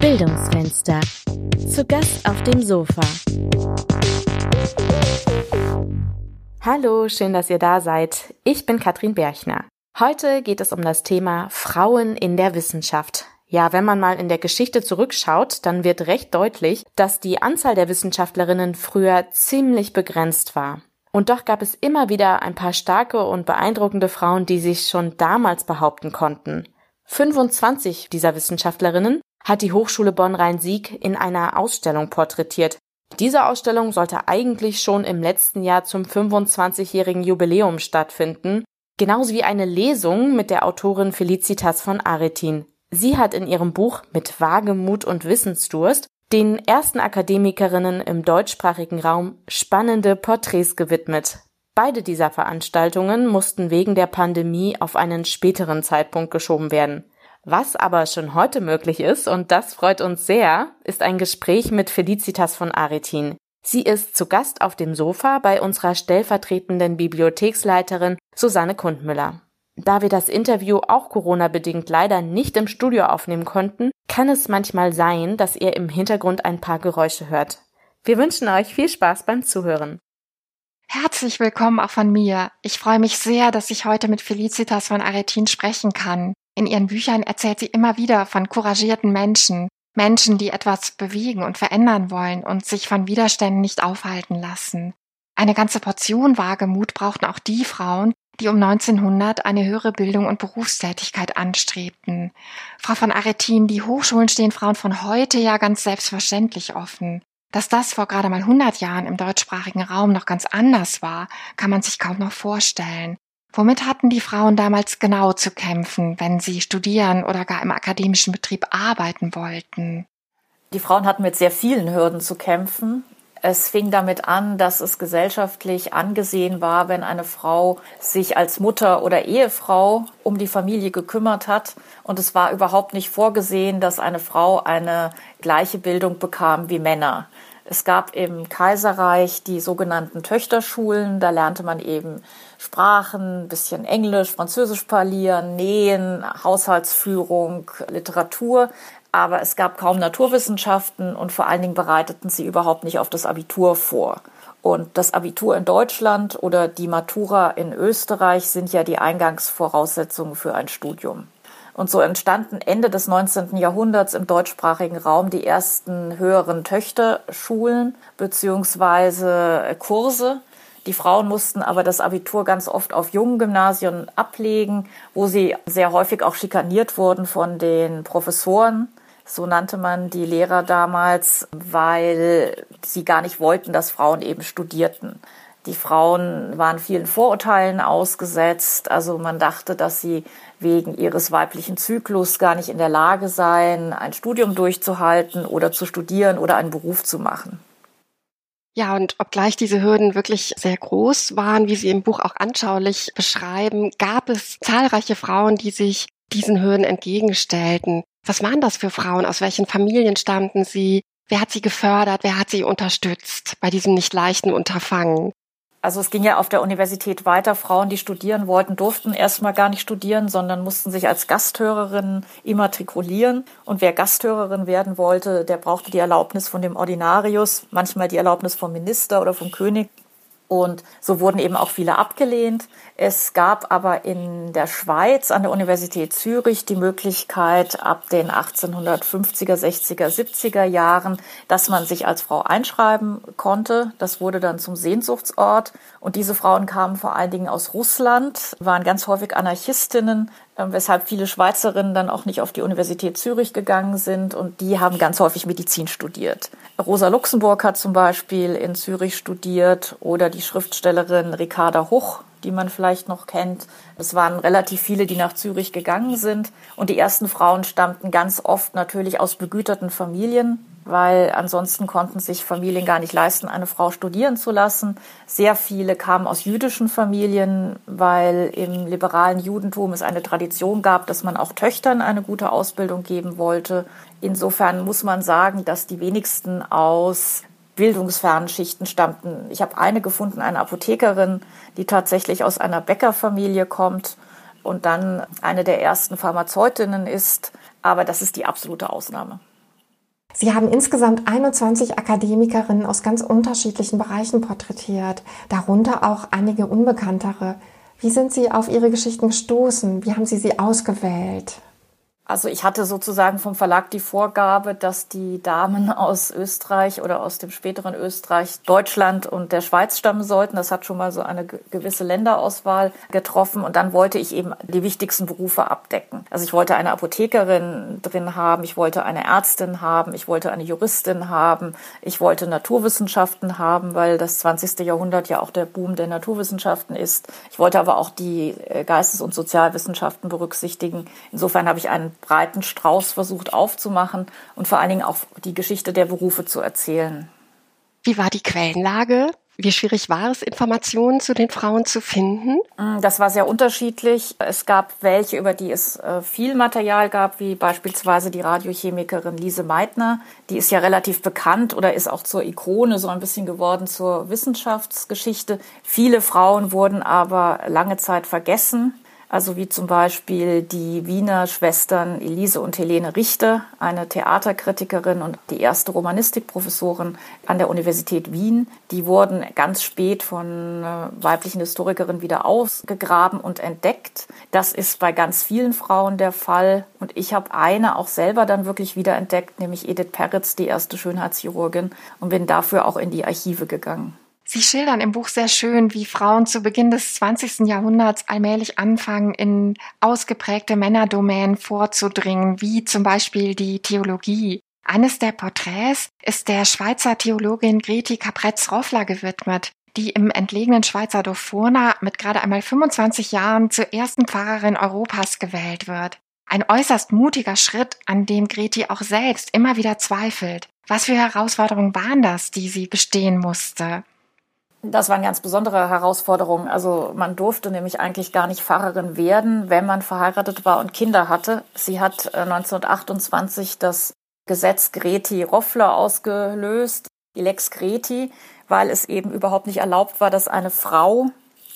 Bildungsfenster. Zu Gast auf dem Sofa. Hallo, schön, dass ihr da seid. Ich bin Katrin Berchner. Heute geht es um das Thema Frauen in der Wissenschaft. Ja, wenn man mal in der Geschichte zurückschaut, dann wird recht deutlich, dass die Anzahl der Wissenschaftlerinnen früher ziemlich begrenzt war. Und doch gab es immer wieder ein paar starke und beeindruckende Frauen, die sich schon damals behaupten konnten. 25 dieser Wissenschaftlerinnen hat die Hochschule Bonn-Rhein-Sieg in einer Ausstellung porträtiert. Diese Ausstellung sollte eigentlich schon im letzten Jahr zum 25-jährigen Jubiläum stattfinden, genauso wie eine Lesung mit der Autorin Felicitas von Aretin. Sie hat in ihrem Buch Mit Wagemut und Wissensdurst den ersten Akademikerinnen im deutschsprachigen Raum spannende Porträts gewidmet. Beide dieser Veranstaltungen mussten wegen der Pandemie auf einen späteren Zeitpunkt geschoben werden. Was aber schon heute möglich ist, und das freut uns sehr, ist ein Gespräch mit Felicitas von Aretin. Sie ist zu Gast auf dem Sofa bei unserer stellvertretenden Bibliotheksleiterin Susanne Kundmüller. Da wir das Interview auch Corona-bedingt leider nicht im Studio aufnehmen konnten, kann es manchmal sein, dass ihr im Hintergrund ein paar Geräusche hört. Wir wünschen euch viel Spaß beim Zuhören. Herzlich willkommen auch von mir. Ich freue mich sehr, dass ich heute mit Felicitas von Aretin sprechen kann. In ihren Büchern erzählt sie immer wieder von couragierten Menschen, Menschen, die etwas bewegen und verändern wollen und sich von Widerständen nicht aufhalten lassen. Eine ganze Portion Wagemut brauchten auch die Frauen, die um 1900 eine höhere Bildung und Berufstätigkeit anstrebten. Frau von Aretin, die Hochschulen stehen Frauen von heute ja ganz selbstverständlich offen. Dass das vor gerade mal 100 Jahren im deutschsprachigen Raum noch ganz anders war, kann man sich kaum noch vorstellen. Womit hatten die Frauen damals genau zu kämpfen, wenn sie studieren oder gar im akademischen Betrieb arbeiten wollten? Die Frauen hatten mit sehr vielen Hürden zu kämpfen. Es fing damit an, dass es gesellschaftlich angesehen war, wenn eine Frau sich als Mutter oder Ehefrau um die Familie gekümmert hat. Und es war überhaupt nicht vorgesehen, dass eine Frau eine gleiche Bildung bekam wie Männer. Es gab im Kaiserreich die sogenannten Töchterschulen. Da lernte man eben Sprachen, bisschen Englisch, Französisch parlieren, Nähen, Haushaltsführung, Literatur. Aber es gab kaum Naturwissenschaften und vor allen Dingen bereiteten sie überhaupt nicht auf das Abitur vor. Und das Abitur in Deutschland oder die Matura in Österreich sind ja die Eingangsvoraussetzungen für ein Studium. Und so entstanden Ende des 19. Jahrhunderts im deutschsprachigen Raum die ersten höheren Töchterschulen beziehungsweise Kurse. Die Frauen mussten aber das Abitur ganz oft auf jungen Gymnasien ablegen, wo sie sehr häufig auch schikaniert wurden von den Professoren. So nannte man die Lehrer damals, weil sie gar nicht wollten, dass Frauen eben studierten. Die Frauen waren vielen Vorurteilen ausgesetzt. Also man dachte, dass sie wegen ihres weiblichen Zyklus gar nicht in der Lage seien, ein Studium durchzuhalten oder zu studieren oder einen Beruf zu machen. Ja, und obgleich diese Hürden wirklich sehr groß waren, wie Sie im Buch auch anschaulich beschreiben, gab es zahlreiche Frauen, die sich diesen Hürden entgegenstellten. Was waren das für Frauen? Aus welchen Familien stammten sie? Wer hat sie gefördert? Wer hat sie unterstützt bei diesem nicht leichten Unterfangen? Also es ging ja auf der Universität weiter. Frauen, die studieren wollten, durften erstmal gar nicht studieren, sondern mussten sich als Gasthörerinnen immatrikulieren. Und wer Gasthörerin werden wollte, der brauchte die Erlaubnis von dem Ordinarius, manchmal die Erlaubnis vom Minister oder vom König. Und so wurden eben auch viele abgelehnt. Es gab aber in der Schweiz an der Universität Zürich die Möglichkeit ab den 1850er, 60er, 70er Jahren, dass man sich als Frau einschreiben konnte. Das wurde dann zum Sehnsuchtsort. Und diese Frauen kamen vor allen Dingen aus Russland, waren ganz häufig Anarchistinnen, ähm, weshalb viele Schweizerinnen dann auch nicht auf die Universität Zürich gegangen sind und die haben ganz häufig Medizin studiert. Rosa Luxemburg hat zum Beispiel in Zürich studiert oder die Schriftstellerin Ricarda Huch, die man vielleicht noch kennt. Es waren relativ viele, die nach Zürich gegangen sind und die ersten Frauen stammten ganz oft natürlich aus begüterten Familien weil ansonsten konnten sich Familien gar nicht leisten, eine Frau studieren zu lassen. Sehr viele kamen aus jüdischen Familien, weil im liberalen Judentum es eine Tradition gab, dass man auch Töchtern eine gute Ausbildung geben wollte. Insofern muss man sagen, dass die wenigsten aus bildungsfernen Schichten stammten. Ich habe eine gefunden, eine Apothekerin, die tatsächlich aus einer Bäckerfamilie kommt und dann eine der ersten Pharmazeutinnen ist. Aber das ist die absolute Ausnahme. Sie haben insgesamt 21 Akademikerinnen aus ganz unterschiedlichen Bereichen porträtiert, darunter auch einige unbekanntere. Wie sind Sie auf Ihre Geschichten gestoßen? Wie haben Sie sie ausgewählt? Also ich hatte sozusagen vom Verlag die Vorgabe, dass die Damen aus Österreich oder aus dem späteren Österreich, Deutschland und der Schweiz stammen sollten. Das hat schon mal so eine gewisse Länderauswahl getroffen. Und dann wollte ich eben die wichtigsten Berufe abdecken. Also ich wollte eine Apothekerin drin haben, ich wollte eine Ärztin haben, ich wollte eine Juristin haben, ich wollte Naturwissenschaften haben, weil das 20. Jahrhundert ja auch der Boom der Naturwissenschaften ist. Ich wollte aber auch die äh, Geistes- und Sozialwissenschaften berücksichtigen. Insofern habe ich einen breiten Strauß versucht aufzumachen und vor allen Dingen auch die Geschichte der Berufe zu erzählen. Wie war die Quellenlage? Wie schwierig war es, Informationen zu den Frauen zu finden? Mm, das war sehr unterschiedlich. Es gab welche, über die es äh, viel Material gab, wie beispielsweise die Radiochemikerin Lise Meitner. Die ist ja relativ bekannt oder ist auch zur Ikone so ein bisschen geworden zur Wissenschaftsgeschichte. Viele Frauen wurden aber lange Zeit vergessen also wie zum Beispiel die Wiener Schwestern Elise und Helene Richter, eine Theaterkritikerin und die erste Romanistikprofessorin an der Universität Wien. Die wurden ganz spät von äh, weiblichen Historikerinnen wieder ausgegraben und entdeckt. Das ist bei ganz vielen Frauen der Fall. Und ich habe eine auch selber dann wirklich wieder entdeckt, nämlich Edith Peretz, die erste Schönheitschirurgin, und bin dafür auch in die Archive gegangen. Sie schildern im Buch sehr schön, wie Frauen zu Beginn des 20. Jahrhunderts allmählich anfangen, in ausgeprägte Männerdomänen vorzudringen, wie zum Beispiel die Theologie. Eines der Porträts ist der Schweizer Theologin Greti Capretz-Roffler gewidmet, die im entlegenen Schweizer Dorf Furna mit gerade einmal 25 Jahren zur ersten Pfarrerin Europas gewählt wird. Ein äußerst mutiger Schritt, an dem Greti auch selbst immer wieder zweifelt. Was für Herausforderungen waren das, die sie bestehen musste? Das waren ganz besondere Herausforderungen. Also man durfte nämlich eigentlich gar nicht Pfarrerin werden, wenn man verheiratet war und Kinder hatte. Sie hat 1928 äh, das Gesetz Greti Roffler ausgelöst, die Lex Greti, weil es eben überhaupt nicht erlaubt war, dass eine Frau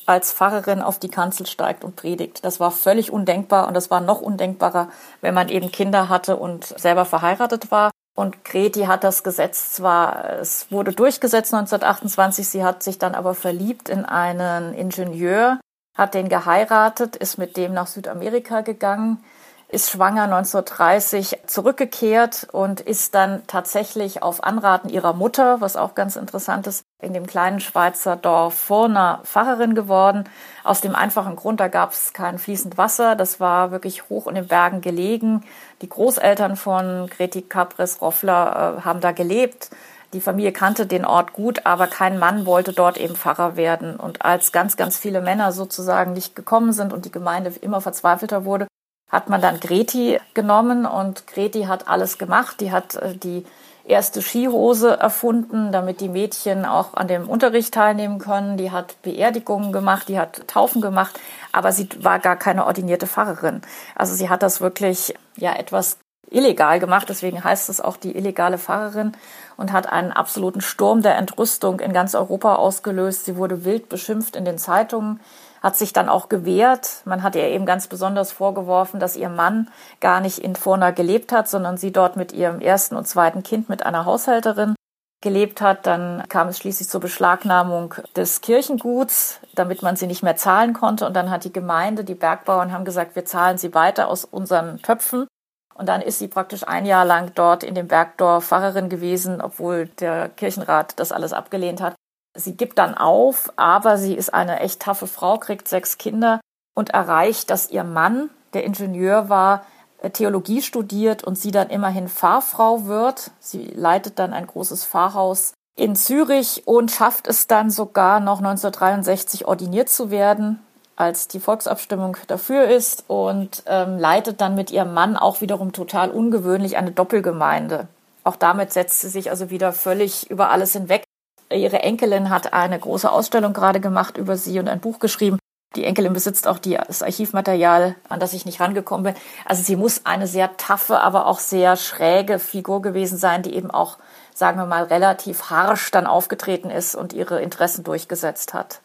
als Pfarrerin auf die Kanzel steigt und predigt. Das war völlig undenkbar und das war noch undenkbarer, wenn man eben Kinder hatte und selber verheiratet war. Und Greti hat das Gesetz zwar, es wurde durchgesetzt 1928, sie hat sich dann aber verliebt in einen Ingenieur, hat den geheiratet, ist mit dem nach Südamerika gegangen, ist schwanger 1930 zurückgekehrt und ist dann tatsächlich auf Anraten ihrer Mutter, was auch ganz interessant ist, in dem kleinen Schweizer Dorf Furna Pfarrerin geworden. Aus dem einfachen Grund, da gab es kein fließend Wasser, das war wirklich hoch in den Bergen gelegen. Die Großeltern von Greti Capres Roffler äh, haben da gelebt. Die Familie kannte den Ort gut, aber kein Mann wollte dort eben Pfarrer werden. Und als ganz, ganz viele Männer sozusagen nicht gekommen sind und die Gemeinde immer verzweifelter wurde, hat man dann Greti genommen und Greti hat alles gemacht. Die hat äh, die erste Skihose erfunden, damit die Mädchen auch an dem Unterricht teilnehmen können. Die hat Beerdigungen gemacht, die hat Taufen gemacht, aber sie war gar keine ordinierte Pfarrerin. Also sie hat das wirklich ja etwas illegal gemacht, deswegen heißt es auch die illegale Pfarrerin und hat einen absoluten Sturm der Entrüstung in ganz Europa ausgelöst. Sie wurde wild beschimpft in den Zeitungen hat sich dann auch gewehrt. Man hat ihr eben ganz besonders vorgeworfen, dass ihr Mann gar nicht in Furna gelebt hat, sondern sie dort mit ihrem ersten und zweiten Kind mit einer Haushälterin gelebt hat. Dann kam es schließlich zur Beschlagnahmung des Kirchenguts, damit man sie nicht mehr zahlen konnte. Und dann hat die Gemeinde, die Bergbauern haben gesagt, wir zahlen sie weiter aus unseren Töpfen. Und dann ist sie praktisch ein Jahr lang dort in dem Bergdorf Pfarrerin gewesen, obwohl der Kirchenrat das alles abgelehnt hat. Sie gibt dann auf, aber sie ist eine echt taffe Frau, kriegt sechs Kinder und erreicht, dass ihr Mann, der Ingenieur war, äh, Theologie studiert und sie dann immerhin Fahrfrau wird. Sie leitet dann ein großes Pfarrhaus in Zürich und schafft es dann sogar noch 1963 ordiniert zu werden, als die Volksabstimmung dafür ist und ähm, leitet dann mit ihrem Mann auch wiederum total ungewöhnlich eine Doppelgemeinde. Auch damit setzt sie sich also wieder völlig über alles hinweg. Ihre Enkelin hat eine große Ausstellung gerade gemacht über sie und ein Buch geschrieben. Die Enkelin besitzt auch die, das Archivmaterial, an das ich nicht rangekommen bin. Also sie muss eine sehr taffe, aber auch sehr schräge Figur gewesen sein, die eben auch, sagen wir mal, relativ harsch dann aufgetreten ist und ihre Interessen durchgesetzt hat.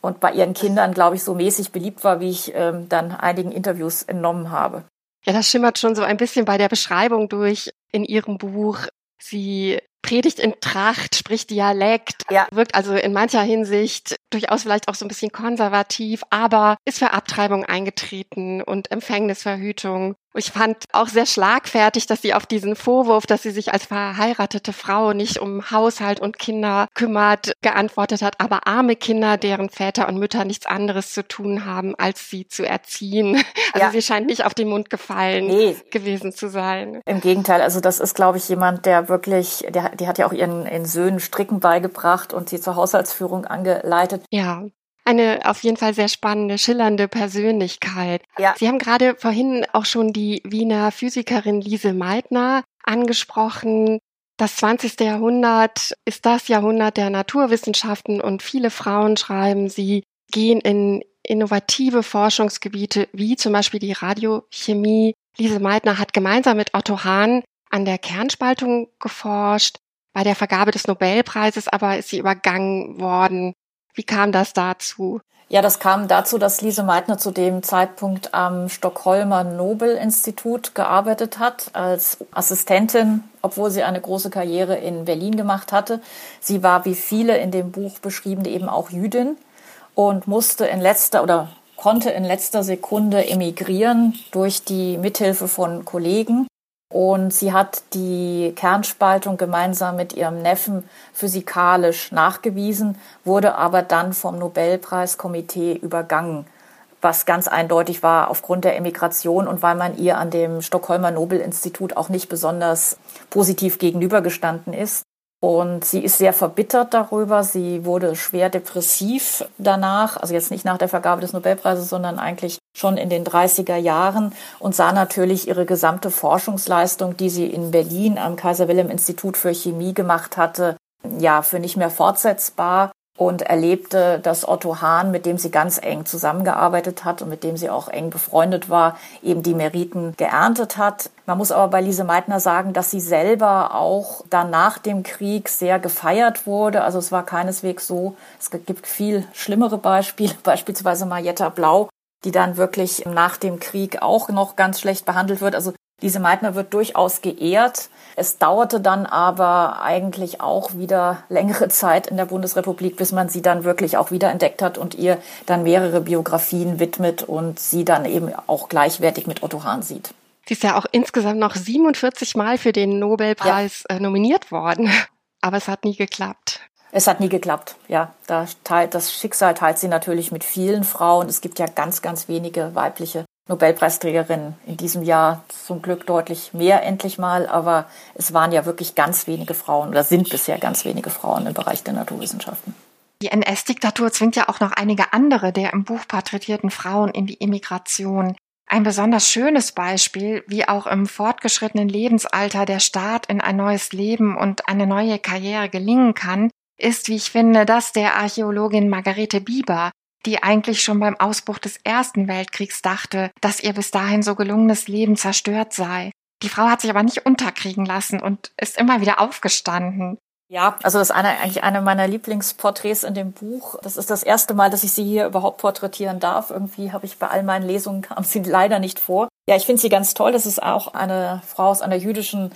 Und bei ihren Kindern, glaube ich, so mäßig beliebt war, wie ich ähm, dann einigen Interviews entnommen habe. Ja, das schimmert schon so ein bisschen bei der Beschreibung durch in Ihrem Buch. Sie predigt in Tracht, spricht Dialekt, ja. wirkt also in mancher Hinsicht durchaus vielleicht auch so ein bisschen konservativ, aber ist für Abtreibung eingetreten und Empfängnisverhütung ich fand auch sehr schlagfertig, dass sie auf diesen Vorwurf, dass sie sich als verheiratete Frau nicht um Haushalt und Kinder kümmert, geantwortet hat, aber arme Kinder, deren Väter und Mütter nichts anderes zu tun haben, als sie zu erziehen. Also ja. sie scheint nicht auf den Mund gefallen nee. gewesen zu sein. Im Gegenteil, also das ist, glaube ich, jemand, der wirklich, der, die hat ja auch ihren, ihren Söhnen Stricken beigebracht und sie zur Haushaltsführung angeleitet. Ja eine auf jeden Fall sehr spannende, schillernde Persönlichkeit. Ja. Sie haben gerade vorhin auch schon die Wiener Physikerin Lise Meitner angesprochen. Das 20. Jahrhundert ist das Jahrhundert der Naturwissenschaften und viele Frauen schreiben, sie gehen in innovative Forschungsgebiete wie zum Beispiel die Radiochemie. Lise Meitner hat gemeinsam mit Otto Hahn an der Kernspaltung geforscht. Bei der Vergabe des Nobelpreises aber ist sie übergangen worden. Wie kam das dazu? Ja, das kam dazu, dass Lise Meitner zu dem Zeitpunkt am Stockholmer Nobel-Institut gearbeitet hat als Assistentin, obwohl sie eine große Karriere in Berlin gemacht hatte. Sie war wie viele in dem Buch beschrieben eben auch Jüdin und musste in letzter oder konnte in letzter Sekunde emigrieren durch die Mithilfe von Kollegen und sie hat die Kernspaltung gemeinsam mit ihrem Neffen physikalisch nachgewiesen, wurde aber dann vom Nobelpreiskomitee übergangen, was ganz eindeutig war aufgrund der Emigration und weil man ihr an dem Stockholmer Nobel-Institut auch nicht besonders positiv gegenübergestanden ist. Und sie ist sehr verbittert darüber. Sie wurde schwer depressiv danach, also jetzt nicht nach der Vergabe des Nobelpreises, sondern eigentlich schon in den 30er Jahren und sah natürlich ihre gesamte Forschungsleistung, die sie in Berlin am Kaiser Wilhelm Institut für Chemie gemacht hatte, ja, für nicht mehr fortsetzbar und erlebte, dass Otto Hahn, mit dem sie ganz eng zusammengearbeitet hat und mit dem sie auch eng befreundet war, eben die Meriten geerntet hat. Man muss aber bei Lise Meitner sagen, dass sie selber auch dann nach dem Krieg sehr gefeiert wurde. Also es war keineswegs so. Es gibt viel schlimmere Beispiele, beispielsweise Marietta Blau, die dann wirklich nach dem Krieg auch noch ganz schlecht behandelt wird. Also Lise Meitner wird durchaus geehrt. Es dauerte dann aber eigentlich auch wieder längere Zeit in der Bundesrepublik, bis man sie dann wirklich auch wiederentdeckt hat und ihr dann mehrere Biografien widmet und sie dann eben auch gleichwertig mit Otto Hahn sieht. Sie ist ja auch insgesamt noch 47 Mal für den Nobelpreis ja. Äh, nominiert worden, aber es hat nie geklappt. Es hat nie geklappt, ja. Da teilt, das Schicksal teilt sie natürlich mit vielen Frauen. Es gibt ja ganz, ganz wenige weibliche Nobelpreisträgerin in diesem Jahr zum Glück deutlich mehr endlich mal, aber es waren ja wirklich ganz wenige Frauen oder sind bisher ganz wenige Frauen im Bereich der Naturwissenschaften. Die NS-Diktatur zwingt ja auch noch einige andere der im Buch porträtierten Frauen in die Emigration. Ein besonders schönes Beispiel, wie auch im fortgeschrittenen Lebensalter der Staat in ein neues Leben und eine neue Karriere gelingen kann, ist, wie ich finde, das der Archäologin Margarete Bieber, die eigentlich schon beim Ausbruch des Ersten Weltkriegs dachte, dass ihr bis dahin so gelungenes Leben zerstört sei. Die Frau hat sich aber nicht unterkriegen lassen und ist immer wieder aufgestanden. Ja, also das ist eine, eigentlich eine meiner Lieblingsporträts in dem Buch. Das ist das erste Mal, dass ich sie hier überhaupt porträtieren darf. Irgendwie habe ich bei all meinen Lesungen kam sie leider nicht vor. Ja, ich finde sie ganz toll. Das ist auch eine Frau aus einer jüdischen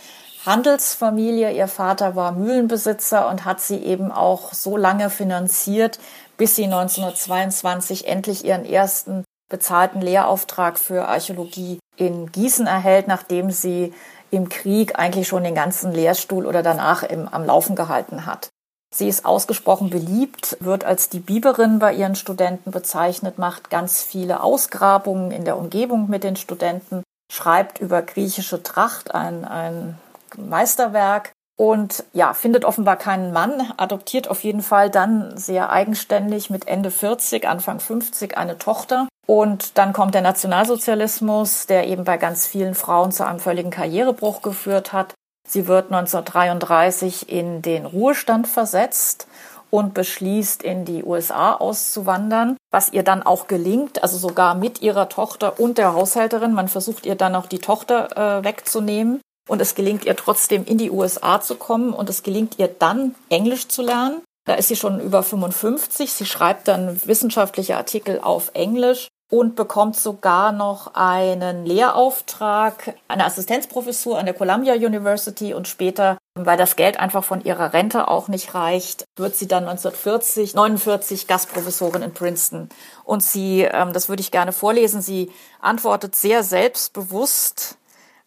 Handelsfamilie. Ihr Vater war Mühlenbesitzer und hat sie eben auch so lange finanziert, bis sie 1922 endlich ihren ersten bezahlten Lehrauftrag für Archäologie in Gießen erhält, nachdem sie im Krieg eigentlich schon den ganzen Lehrstuhl oder danach im, am Laufen gehalten hat. Sie ist ausgesprochen beliebt, wird als die Biberin bei ihren Studenten bezeichnet, macht ganz viele Ausgrabungen in der Umgebung mit den Studenten, schreibt über griechische Tracht ein, ein Meisterwerk und ja, findet offenbar keinen Mann, adoptiert auf jeden Fall dann sehr eigenständig mit Ende 40, Anfang 50 eine Tochter. Und dann kommt der Nationalsozialismus, der eben bei ganz vielen Frauen zu einem völligen Karrierebruch geführt hat. Sie wird 1933 in den Ruhestand versetzt und beschließt, in die USA auszuwandern, was ihr dann auch gelingt, also sogar mit ihrer Tochter und der Haushälterin. Man versucht ihr dann auch die Tochter äh, wegzunehmen. Und es gelingt ihr trotzdem in die USA zu kommen und es gelingt ihr dann Englisch zu lernen. Da ist sie schon über 55. Sie schreibt dann wissenschaftliche Artikel auf Englisch und bekommt sogar noch einen Lehrauftrag, eine Assistenzprofessur an der Columbia University und später, weil das Geld einfach von ihrer Rente auch nicht reicht, wird sie dann 1940, 49 Gastprofessorin in Princeton. Und sie, ähm, das würde ich gerne vorlesen, sie antwortet sehr selbstbewusst,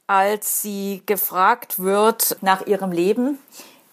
als sie gefragt wird nach ihrem Leben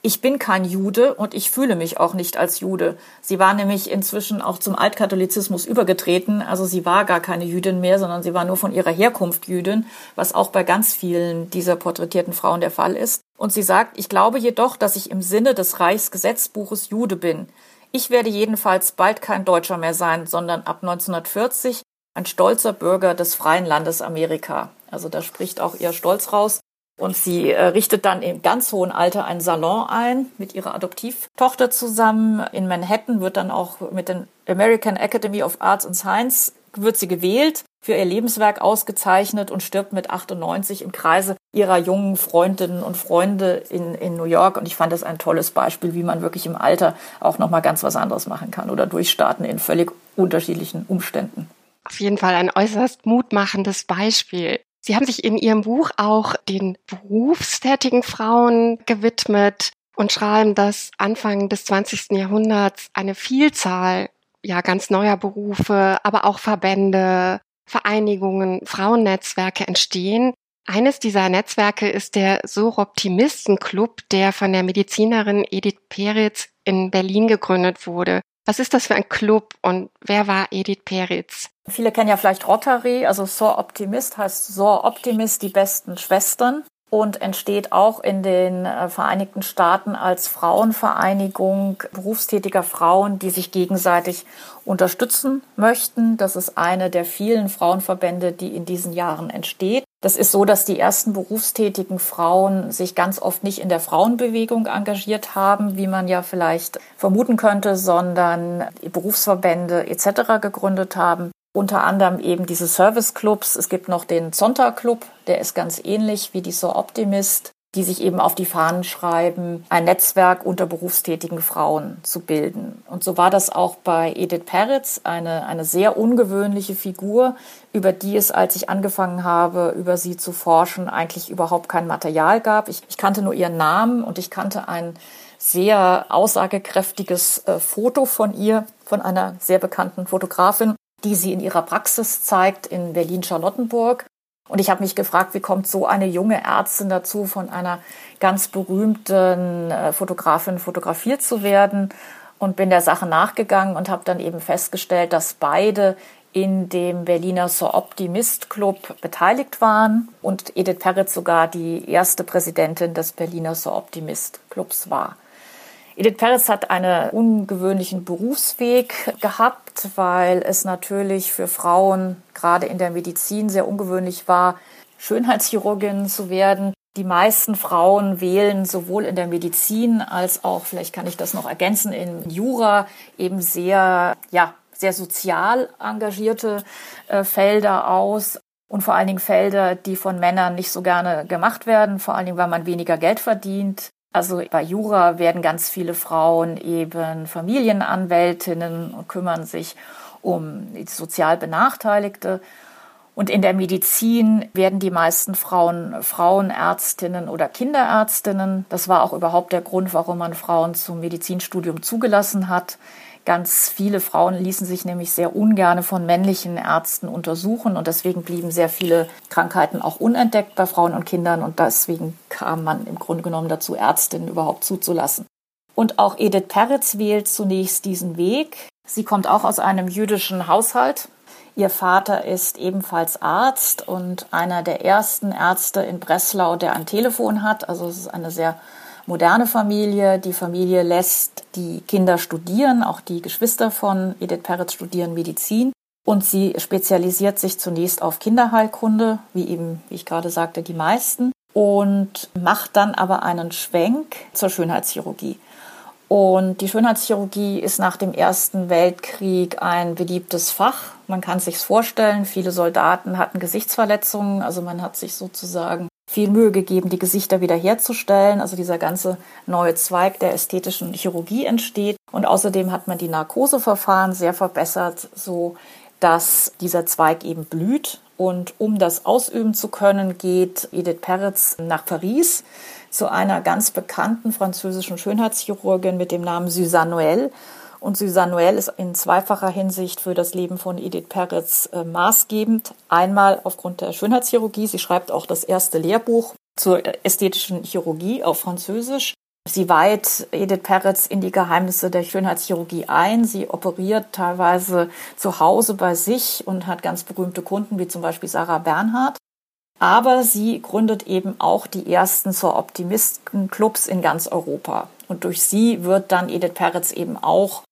ich bin kein Jude und ich fühle mich auch nicht als Jude. Sie war nämlich inzwischen auch zum Altkatholizismus übergetreten. Also sie war gar keine Jüdin mehr, sondern sie war nur von ihrer Herkunft Jüdin, was auch bei ganz vielen dieser porträtierten Frauen der Fall ist. Und sie sagt, ich glaube jedoch, dass ich im Sinne des Reichsgesetzbuches Jude bin. Ich werde jedenfalls bald kein Deutscher mehr sein, sondern ab 1940 ein stolzer Bürger des freien Landes Amerika. Also da spricht auch ihr Stolz raus. Und sie äh, richtet dann im ganz hohen Alter einen Salon ein mit ihrer Adoptivtochter zusammen. In Manhattan wird dann auch mit den American Academy of Arts and Science wird sie gewählt, für ihr Lebenswerk ausgezeichnet und stirbt mit 98 im Kreise ihrer jungen Freundinnen und Freunde in, in New York. Und ich fand das ein tolles Beispiel, wie man wirklich im Alter auch nochmal ganz was anderes machen kann oder durchstarten in völlig unterschiedlichen Umständen. Auf jeden Fall ein äußerst mutmachendes Beispiel. Sie haben sich in Ihrem Buch auch den berufstätigen Frauen gewidmet und schreiben, dass Anfang des 20. Jahrhunderts eine Vielzahl ja ganz neuer Berufe, aber auch Verbände, Vereinigungen, Frauennetzwerke entstehen. Eines dieser Netzwerke ist der Soroptimisten-Club, der von der Medizinerin Edith Peretz in Berlin gegründet wurde. Was ist das für ein Club und wer war Edith Peretz? Viele kennen ja vielleicht Rotary, also Sor Optimist heißt Sor Optimist, die besten Schwestern und entsteht auch in den äh, Vereinigten Staaten als Frauenvereinigung berufstätiger Frauen, die sich gegenseitig unterstützen möchten. Das ist eine der vielen Frauenverbände, die in diesen Jahren entsteht. Das ist so, dass die ersten berufstätigen Frauen sich ganz oft nicht in der Frauenbewegung engagiert haben, wie man ja vielleicht vermuten könnte, sondern Berufsverbände etc. gegründet haben unter anderem eben diese Service-Clubs. Es gibt noch den Zonta-Club, der ist ganz ähnlich wie die So Optimist, die sich eben auf die Fahnen schreiben, ein Netzwerk unter berufstätigen Frauen zu bilden. Und so war das auch bei Edith Peretz, eine, eine sehr ungewöhnliche Figur, über die es, als ich angefangen habe, über sie zu forschen, eigentlich überhaupt kein Material gab. Ich, ich kannte nur ihren Namen und ich kannte ein sehr aussagekräftiges äh, Foto von ihr, von einer sehr bekannten Fotografin die sie in ihrer Praxis zeigt in Berlin-Charlottenburg. Und ich habe mich gefragt, wie kommt so eine junge Ärztin dazu, von einer ganz berühmten äh, Fotografin fotografiert zu werden? Und bin der Sache nachgegangen und habe dann eben festgestellt, dass beide in dem Berliner So Optimist Club beteiligt waren und Edith Peretz sogar die erste Präsidentin des Berliner So Optimist Clubs war. Edith Peretz hat einen ungewöhnlichen Berufsweg gehabt, weil es natürlich für Frauen gerade in der Medizin sehr ungewöhnlich war, Schönheitschirurgin zu werden. Die meisten Frauen wählen sowohl in der Medizin als auch, vielleicht kann ich das noch ergänzen, in Jura eben sehr, ja, sehr sozial engagierte äh, Felder aus und vor allen Dingen Felder, die von Männern nicht so gerne gemacht werden, vor allen Dingen, weil man weniger Geld verdient. Also bei Jura werden ganz viele Frauen eben Familienanwältinnen und kümmern sich um sozial Benachteiligte. Und in der Medizin werden die meisten Frauen Frauenärztinnen oder Kinderärztinnen. Das war auch überhaupt der Grund, warum man Frauen zum Medizinstudium zugelassen hat. Ganz viele Frauen ließen sich nämlich sehr ungerne von männlichen Ärzten untersuchen und deswegen blieben sehr viele Krankheiten auch unentdeckt bei Frauen und Kindern und deswegen kam man im Grunde genommen dazu, Ärztinnen überhaupt zuzulassen. Und auch Edith Peretz wählt zunächst diesen Weg. Sie kommt auch aus einem jüdischen Haushalt. Ihr Vater ist ebenfalls Arzt und einer der ersten Ärzte in Breslau, der ein Telefon hat. Also es ist eine sehr moderne Familie. Die Familie lässt die Kinder studieren, auch die Geschwister von Edith Peretz studieren Medizin. Und sie spezialisiert sich zunächst auf Kinderheilkunde, wie eben, wie ich gerade sagte, die meisten, und macht dann aber einen Schwenk zur Schönheitschirurgie. Und die Schönheitschirurgie ist nach dem Ersten Weltkrieg ein beliebtes Fach. Man kann es sich vorstellen, viele Soldaten hatten Gesichtsverletzungen, also man hat sich sozusagen viel Mühe gegeben, die Gesichter wiederherzustellen. Also dieser ganze neue Zweig der ästhetischen Chirurgie entsteht. Und außerdem hat man die Narkoseverfahren sehr verbessert, so dass dieser Zweig eben blüht. Und um das ausüben zu können, geht Edith Peretz nach Paris zu einer ganz bekannten französischen Schönheitschirurgin mit dem Namen Suzanne Noël. Und Suzanne Noël ist in zweifacher Hinsicht für das Leben von Edith Peretz äh, maßgebend. Einmal aufgrund der Schönheitschirurgie. Sie schreibt auch das erste Lehrbuch zur ästhetischen Chirurgie auf Französisch. Sie weiht Edith Peretz in die Geheimnisse der Schönheitschirurgie ein. Sie operiert teilweise zu Hause bei sich und hat ganz berühmte Kunden wie zum Beispiel Sarah Bernhardt. Aber sie gründet eben auch die ersten zur Optimisten-Clubs in ganz Europa. Und durch sie wird dann Edith Peretz eben auch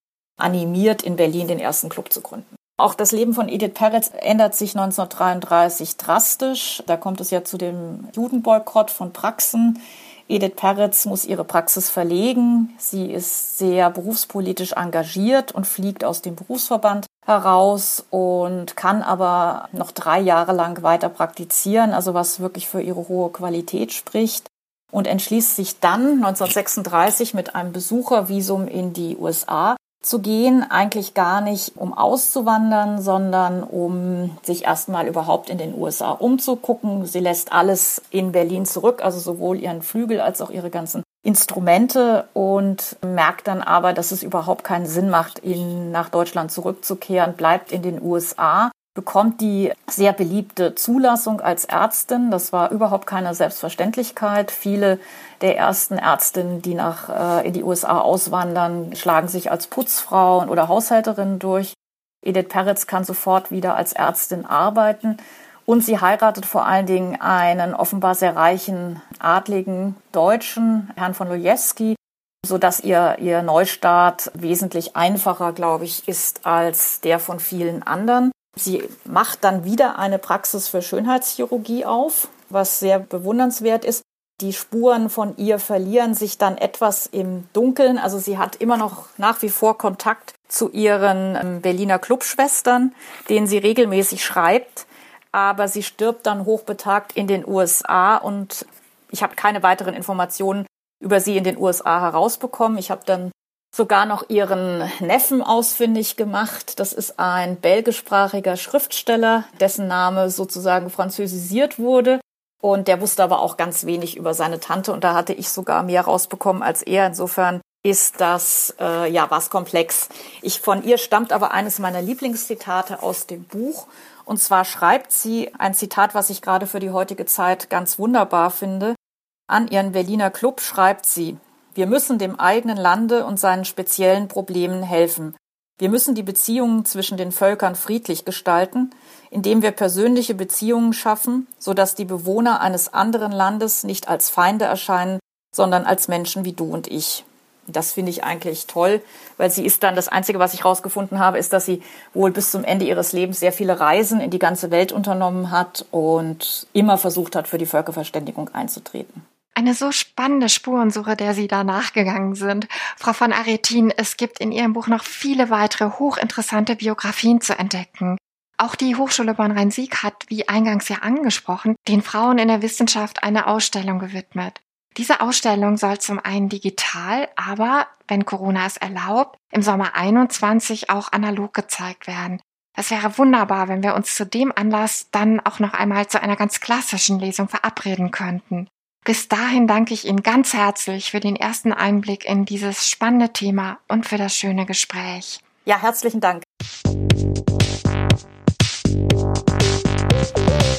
animiert, in Berlin den ersten Club zu gründen. Auch das Leben von Edith Peretz ändert sich 1933 drastisch. Da kommt es ja zu dem Judenboykott von Praxen. Edith Peretz muss ihre Praxis verlegen. Sie ist sehr berufspolitisch engagiert und fliegt aus dem Berufsverband heraus und kann aber noch drei Jahre lang weiter praktizieren, also was wirklich für ihre hohe Qualität spricht und entschließt sich dann 1936 mit einem Besuchervisum in die USA zu gehen, eigentlich gar nicht um auszuwandern, sondern um sich erstmal überhaupt in den USA umzugucken. Sie lässt alles in Berlin zurück, also sowohl ihren Flügel als auch ihre ganzen Instrumente und merkt dann aber, dass es überhaupt keinen Sinn macht, ihn nach Deutschland zurückzukehren, bleibt in den USA bekommt die sehr beliebte Zulassung als Ärztin. Das war überhaupt keine Selbstverständlichkeit. Viele der ersten Ärztinnen, die nach äh, in die USA auswandern, schlagen sich als Putzfrauen oder Haushälterinnen durch. Edith Peretz kann sofort wieder als Ärztin arbeiten. Und sie heiratet vor allen Dingen einen offenbar sehr reichen, adligen Deutschen, Herrn von Lojewski, so dass ihr, ihr Neustart wesentlich einfacher, glaube ich, ist als der von vielen anderen. Sie macht dann wieder eine Praxis für Schönheitschirurgie auf, was sehr bewundernswert ist. Die Spuren von ihr verlieren sich dann etwas im Dunkeln. Also sie hat immer noch nach wie vor Kontakt zu ihren ähm, Berliner Clubschwestern, denen sie regelmäßig schreibt. Aber sie stirbt dann hochbetagt in den USA und ich habe keine weiteren Informationen über sie in den USA herausbekommen. Ich habe dann sogar noch ihren Neffen ausfindig gemacht. Das ist ein belgischsprachiger Schriftsteller, dessen Name sozusagen französisiert wurde. Und der wusste aber auch ganz wenig über seine Tante und da hatte ich sogar mehr rausbekommen als er. Insofern ist das äh, ja was komplex. Ich von ihr stammt aber eines meiner Lieblingszitate aus dem Buch und zwar schreibt sie ein Zitat, was ich gerade für die heutige Zeit ganz wunderbar finde. An ihren Berliner Club schreibt sie: wir müssen dem eigenen Lande und seinen speziellen Problemen helfen. Wir müssen die Beziehungen zwischen den Völkern friedlich gestalten, indem wir persönliche Beziehungen schaffen, sodass die Bewohner eines anderen Landes nicht als Feinde erscheinen, sondern als Menschen wie du und ich. Das finde ich eigentlich toll, weil sie ist dann das Einzige, was ich herausgefunden habe, ist, dass sie wohl bis zum Ende ihres Lebens sehr viele Reisen in die ganze Welt unternommen hat und immer versucht hat, für die Völkerverständigung einzutreten. Eine so spannende Spurensuche, der Sie da nachgegangen sind. Frau von Aretin, es gibt in Ihrem Buch noch viele weitere hochinteressante Biografien zu entdecken. Auch die Hochschule Bonn-Rhein-Sieg hat, wie eingangs ja angesprochen, den Frauen in der Wissenschaft eine Ausstellung gewidmet. Diese Ausstellung soll zum einen digital, aber, wenn Corona es erlaubt, im Sommer 21 auch analog gezeigt werden. Es wäre wunderbar, wenn wir uns zu dem Anlass dann auch noch einmal zu einer ganz klassischen Lesung verabreden könnten. Bis dahin danke ich Ihnen ganz herzlich für den ersten Einblick in dieses spannende Thema und für das schöne Gespräch. Ja, herzlichen Dank. Thank